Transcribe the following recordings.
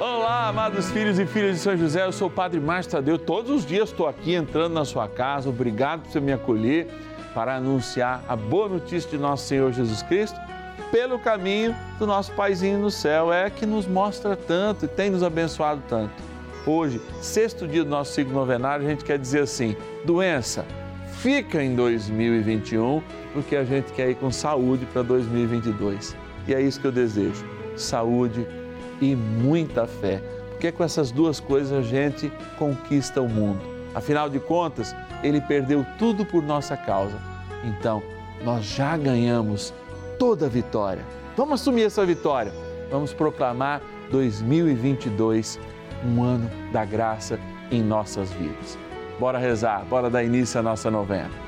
Olá, amados filhos e filhas de São José, eu sou o Padre Márcio Tadeu. Todos os dias estou aqui entrando na sua casa. Obrigado por você me acolher para anunciar a boa notícia de nosso Senhor Jesus Cristo pelo caminho do nosso Paizinho no céu. É que nos mostra tanto e tem nos abençoado tanto. Hoje, sexto dia do nosso ciclo novenário, a gente quer dizer assim: doença, fica em 2021, porque a gente quer ir com saúde para 2022. E é isso que eu desejo: saúde e muita fé, porque com essas duas coisas a gente conquista o mundo. Afinal de contas, ele perdeu tudo por nossa causa. Então, nós já ganhamos toda a vitória. Vamos assumir essa vitória. Vamos proclamar 2022 um ano da graça em nossas vidas. Bora rezar, bora dar início à nossa novena.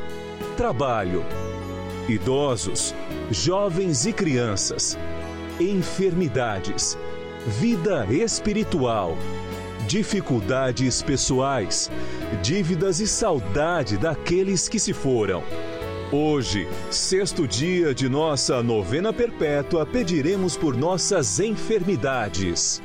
trabalho, idosos, jovens e crianças, enfermidades, vida espiritual, dificuldades pessoais, dívidas e saudade daqueles que se foram. Hoje, sexto dia de nossa novena perpétua, pediremos por nossas enfermidades.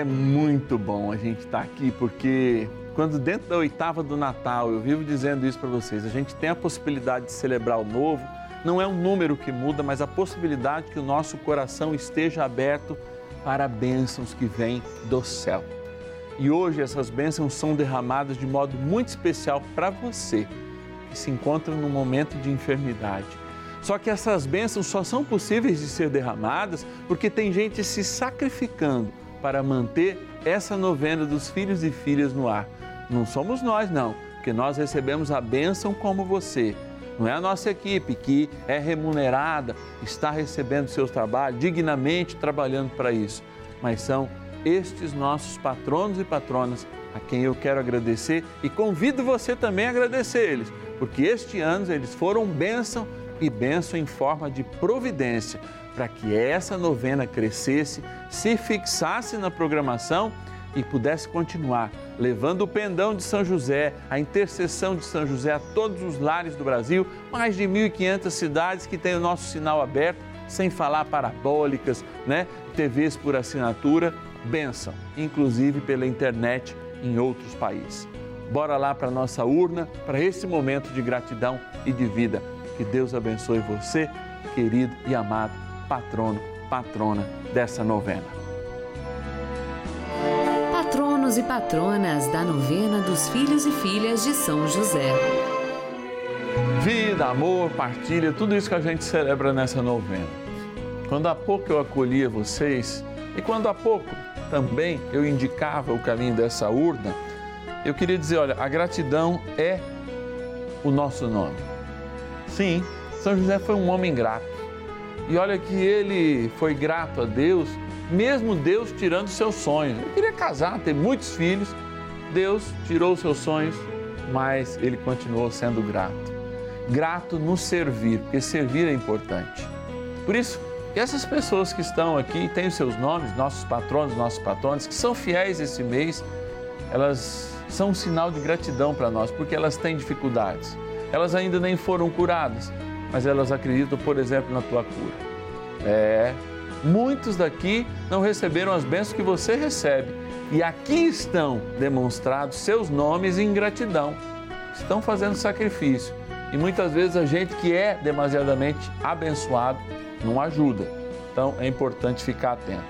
É muito bom a gente estar aqui porque quando dentro da oitava do Natal, eu vivo dizendo isso para vocês, a gente tem a possibilidade de celebrar o novo, não é um número que muda, mas a possibilidade que o nosso coração esteja aberto para bênçãos que vêm do céu. E hoje essas bênçãos são derramadas de modo muito especial para você que se encontra num momento de enfermidade. Só que essas bênçãos só são possíveis de ser derramadas porque tem gente se sacrificando para manter essa novena dos filhos e filhas no ar. Não somos nós, não, porque nós recebemos a bênção como você. Não é a nossa equipe que é remunerada, está recebendo seu trabalho, dignamente trabalhando para isso, mas são estes nossos patronos e patronas a quem eu quero agradecer e convido você também a agradecer eles, porque este ano eles foram bênção e bênção em forma de providência para que essa novena crescesse, se fixasse na programação e pudesse continuar levando o pendão de São José, a intercessão de São José a todos os lares do Brasil, mais de 1.500 cidades que têm o nosso sinal aberto, sem falar parabólicas, né? TVs por assinatura, benção, inclusive pela internet em outros países. Bora lá para nossa urna, para esse momento de gratidão e de vida. Que Deus abençoe você, querido e amado patrono, patrona dessa novena. Patronos e patronas da novena dos filhos e filhas de São José. Vida, amor, partilha, tudo isso que a gente celebra nessa novena. Quando há pouco eu acolhia vocês e quando há pouco também eu indicava o caminho dessa urna, eu queria dizer, olha, a gratidão é o nosso nome. Sim, São José foi um homem grato. E olha que ele foi grato a Deus, mesmo Deus tirando seus sonhos. Ele queria casar, ter muitos filhos. Deus tirou seus sonhos, mas ele continuou sendo grato. Grato no servir, porque servir é importante. Por isso, essas pessoas que estão aqui, têm os seus nomes, nossos patronos, nossos patronos, que são fiéis esse mês, elas são um sinal de gratidão para nós, porque elas têm dificuldades. Elas ainda nem foram curadas, mas elas acreditam, por exemplo, na tua cura. É, muitos daqui não receberam as bênçãos que você recebe. E aqui estão demonstrados seus nomes em gratidão. Estão fazendo sacrifício. E muitas vezes a gente que é demasiadamente abençoado não ajuda. Então é importante ficar atento.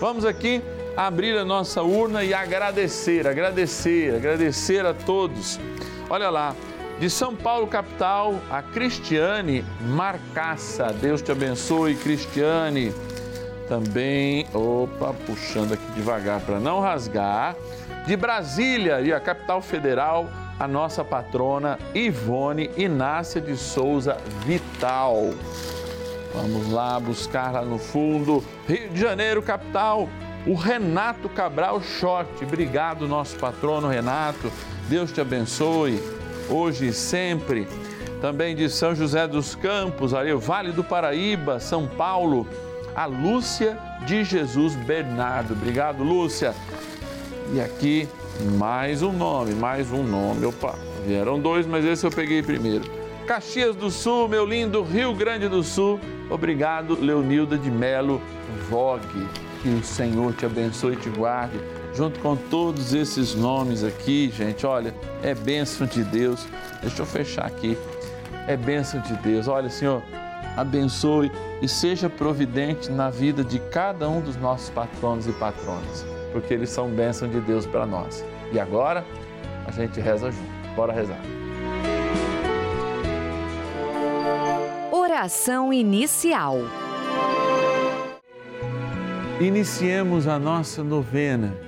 Vamos aqui abrir a nossa urna e agradecer, agradecer, agradecer a todos. Olha lá, de São Paulo, capital, a Cristiane Marcaça. Deus te abençoe, Cristiane. Também, opa, puxando aqui devagar para não rasgar. De Brasília, e a capital federal, a nossa patrona Ivone Inácia de Souza Vital. Vamos lá buscar lá no fundo. Rio de Janeiro, capital. O Renato Cabral Short. Obrigado, nosso patrono Renato. Deus te abençoe, hoje e sempre. Também de São José dos Campos, ali, o Vale do Paraíba, São Paulo. A Lúcia de Jesus Bernardo. Obrigado, Lúcia. E aqui, mais um nome, mais um nome. Opa, vieram dois, mas esse eu peguei primeiro. Caxias do Sul, meu lindo Rio Grande do Sul. Obrigado, Leonilda de Melo Vogue. Que o Senhor te abençoe e te guarde. Junto com todos esses nomes aqui, gente, olha, é bênção de Deus. Deixa eu fechar aqui. É bênção de Deus. Olha, Senhor, abençoe e seja providente na vida de cada um dos nossos patronos e patronas, porque eles são bênção de Deus para nós. E agora, a gente reza junto. Bora rezar. Oração inicial. Iniciemos a nossa novena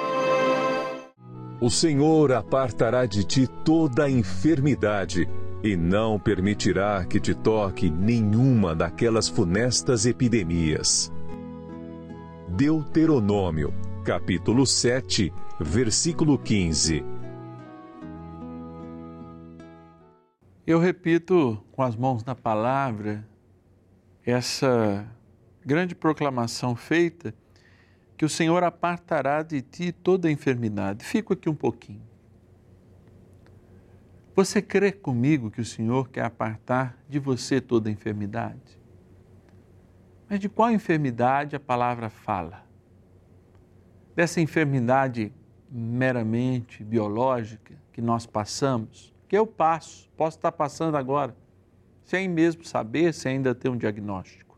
O Senhor apartará de ti toda a enfermidade e não permitirá que te toque nenhuma daquelas funestas epidemias. Deuteronômio, capítulo 7, versículo 15. Eu repito com as mãos na palavra essa grande proclamação feita que o Senhor apartará de ti toda enfermidade. Fico aqui um pouquinho. Você crê comigo que o Senhor quer apartar de você toda enfermidade? Mas de qual enfermidade a palavra fala? Dessa enfermidade meramente biológica que nós passamos, que eu passo, posso estar passando agora, sem mesmo saber, sem ainda ter um diagnóstico.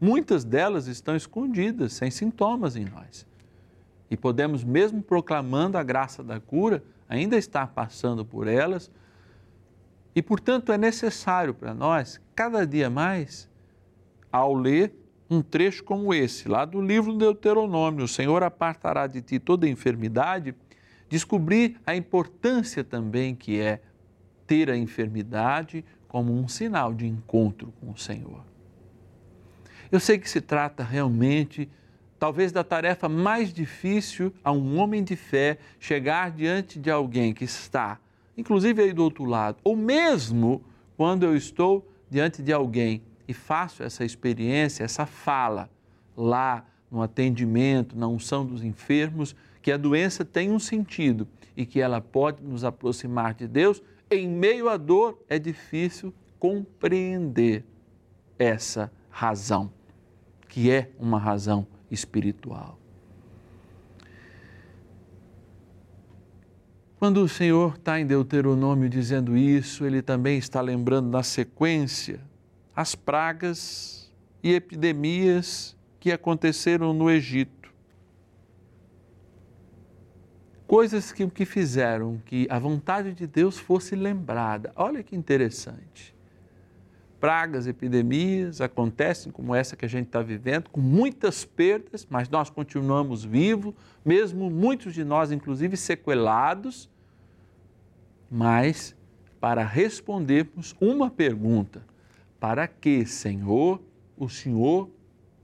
Muitas delas estão escondidas, sem sintomas em nós. E podemos, mesmo proclamando a graça da cura, ainda estar passando por elas. E, portanto, é necessário para nós, cada dia mais, ao ler um trecho como esse, lá do livro do Deuteronômio, o Senhor apartará de ti toda enfermidade, descobrir a importância também que é ter a enfermidade como um sinal de encontro com o Senhor. Eu sei que se trata realmente talvez da tarefa mais difícil a um homem de fé chegar diante de alguém que está, inclusive aí do outro lado, ou mesmo quando eu estou diante de alguém e faço essa experiência, essa fala lá no atendimento, na unção dos enfermos, que a doença tem um sentido e que ela pode nos aproximar de Deus, em meio à dor é difícil compreender essa razão, que é uma razão espiritual. Quando o Senhor está em Deuteronômio dizendo isso, ele também está lembrando na sequência as pragas e epidemias que aconteceram no Egito. Coisas que, que fizeram que a vontade de Deus fosse lembrada. Olha que interessante pragas, epidemias acontecem, como essa que a gente está vivendo, com muitas perdas, mas nós continuamos vivos, mesmo muitos de nós, inclusive, sequelados, mas para respondermos uma pergunta: para que, Senhor, o Senhor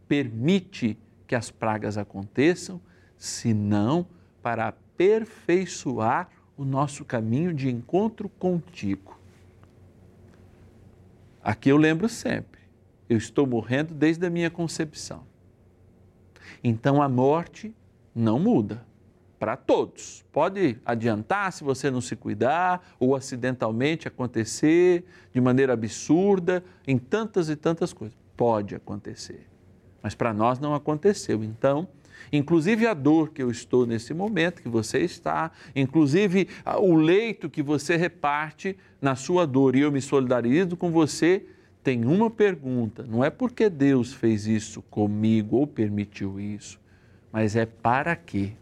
permite que as pragas aconteçam, senão para aperfeiçoar o nosso caminho de encontro contigo? Aqui eu lembro sempre, eu estou morrendo desde a minha concepção. Então a morte não muda para todos. Pode adiantar se você não se cuidar ou acidentalmente acontecer de maneira absurda em tantas e tantas coisas. Pode acontecer. Mas para nós não aconteceu. Então, inclusive a dor que eu estou nesse momento, que você está, inclusive o leito que você reparte na sua dor, e eu me solidarizo com você, tem uma pergunta: não é porque Deus fez isso comigo ou permitiu isso, mas é para quê?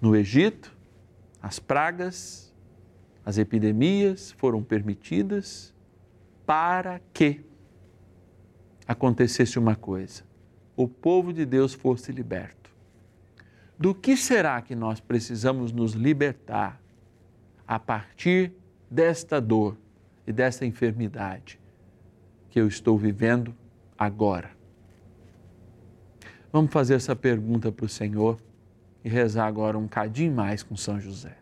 No Egito, as pragas, as epidemias foram permitidas para que acontecesse uma coisa o povo de Deus fosse liberto. Do que será que nós precisamos nos libertar a partir desta dor e dessa enfermidade que eu estou vivendo agora? Vamos fazer essa pergunta para o Senhor e rezar agora um cadinho mais com São José.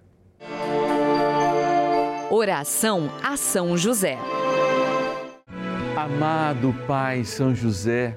Oração a São José. Amado Pai São José,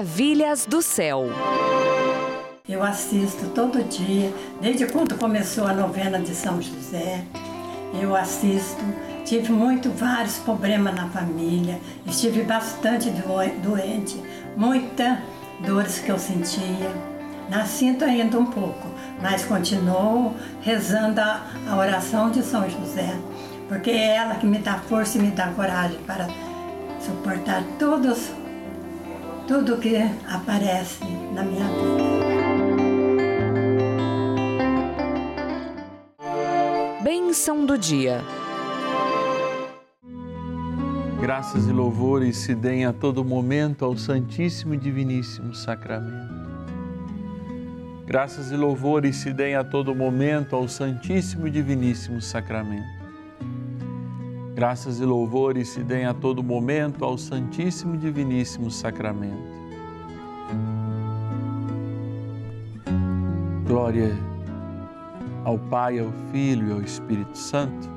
Maravilhas do céu. Eu assisto todo dia, desde quando começou a novena de São José. Eu assisto. Tive muito vários problemas na família, estive bastante do- doente, muitas dores que eu sentia. Na sinto ainda um pouco, mas continuo rezando a, a oração de São José, porque é ela que me dá força e me dá coragem para suportar todos, tudo que aparece na minha vida. Bênção do dia. Graças e louvores se deem a todo momento ao Santíssimo e Diviníssimo Sacramento. Graças e louvores se deem a todo momento ao Santíssimo e Diviníssimo Sacramento. Graças e louvores se deem a todo momento ao Santíssimo e Diviníssimo Sacramento. Glória ao Pai, ao Filho e ao Espírito Santo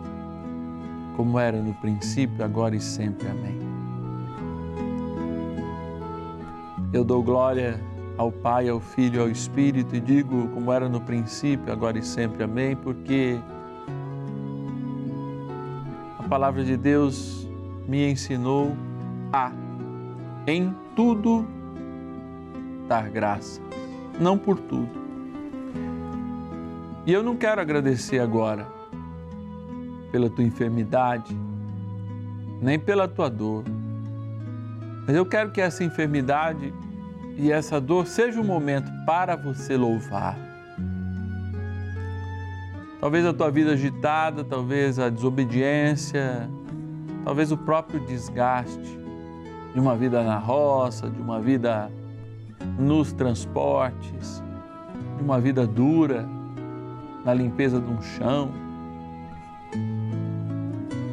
como era no princípio, agora e sempre. Amém. Eu dou glória ao Pai, ao Filho e ao Espírito e digo como era no princípio, agora e sempre. Amém, porque palavra de Deus me ensinou a em tudo dar graças, não por tudo. E eu não quero agradecer agora pela tua enfermidade, nem pela tua dor. Mas eu quero que essa enfermidade e essa dor seja um momento para você louvar. Talvez a tua vida agitada, talvez a desobediência, talvez o próprio desgaste de uma vida na roça, de uma vida nos transportes, de uma vida dura na limpeza de um chão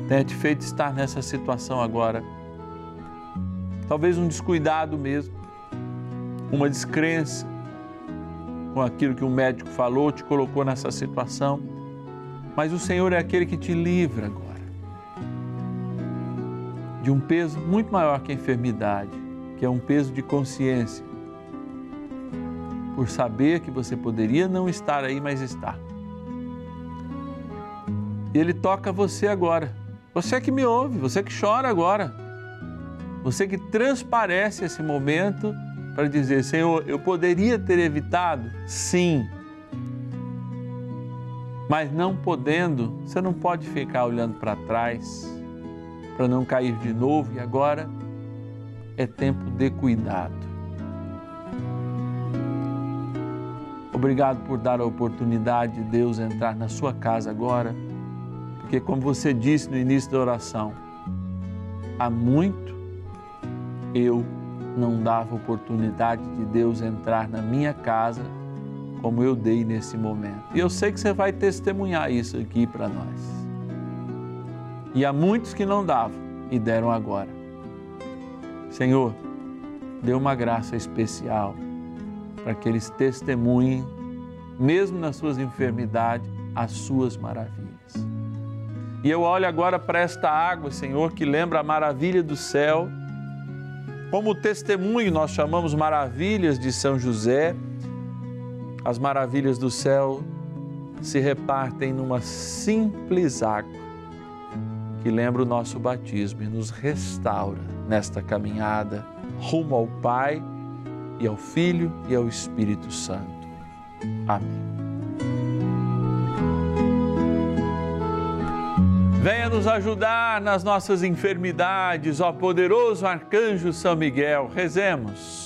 tenha te feito estar nessa situação agora. Talvez um descuidado mesmo, uma descrença com aquilo que o médico falou, te colocou nessa situação. Mas o Senhor é aquele que te livra agora de um peso muito maior que a enfermidade, que é um peso de consciência, por saber que você poderia não estar aí, mas está. E Ele toca você agora você que me ouve, você que chora agora, você que transparece esse momento para dizer: Senhor, eu poderia ter evitado? Sim. Mas não podendo, você não pode ficar olhando para trás para não cair de novo e agora é tempo de cuidado. Obrigado por dar a oportunidade de Deus entrar na sua casa agora porque, como você disse no início da oração, há muito eu não dava oportunidade de Deus entrar na minha casa como eu dei nesse momento. E eu sei que você vai testemunhar isso aqui para nós. E há muitos que não davam e deram agora. Senhor, dê uma graça especial para que eles testemunhem, mesmo nas suas enfermidades, as suas maravilhas. E eu olho agora para esta água, Senhor, que lembra a maravilha do céu. Como testemunho, nós chamamos maravilhas de São José. As maravilhas do céu se repartem numa simples água que lembra o nosso batismo e nos restaura nesta caminhada rumo ao Pai e ao Filho e ao Espírito Santo. Amém. Venha nos ajudar nas nossas enfermidades, ó poderoso arcanjo São Miguel. Rezemos.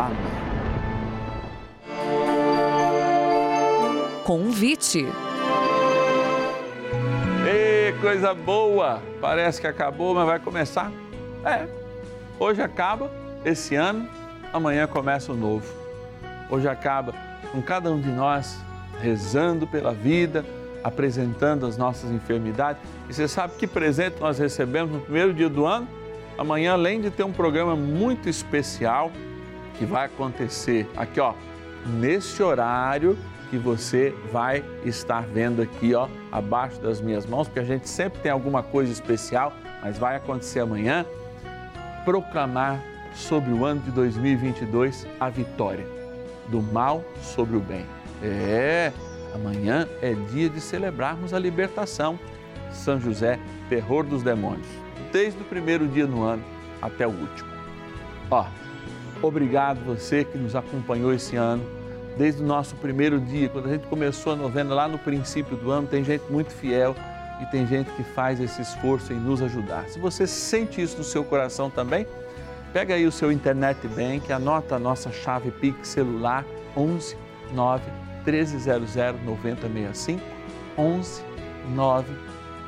Amém. Convite. Ê, coisa boa! Parece que acabou, mas vai começar. É, hoje acaba esse ano, amanhã começa o novo. Hoje acaba com cada um de nós rezando pela vida, apresentando as nossas enfermidades. E você sabe que presente nós recebemos no primeiro dia do ano? Amanhã, além de ter um programa muito especial que vai acontecer aqui, ó, nesse horário que você vai estar vendo aqui, ó, abaixo das minhas mãos, porque a gente sempre tem alguma coisa especial, mas vai acontecer amanhã. Proclamar sobre o ano de 2022 a vitória do mal sobre o bem. É, amanhã é dia de celebrarmos a libertação. São José, terror dos demônios, desde o primeiro dia no ano até o último. Ó, obrigado você que nos acompanhou esse ano, desde o nosso primeiro dia, quando a gente começou a novena lá no princípio do ano, tem gente muito fiel e tem gente que faz esse esforço em nos ajudar. Se você sente isso no seu coração também, pega aí o seu internet bank, anota a nossa chave Pix celular 11 9 1300 9065 11 9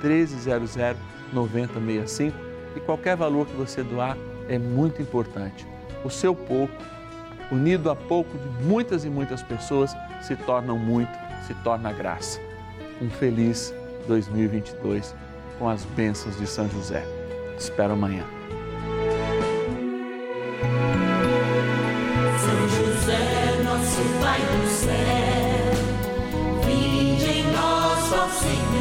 1300 9065 e qualquer valor que você doar é muito importante o seu pouco, unido a pouco de muitas e muitas pessoas, se tornam muito, se torna graça. Um feliz 2022 com as bênçãos de São José. Te espero amanhã. São José, nosso Pai do céu, vinde em nós, ó Senhor.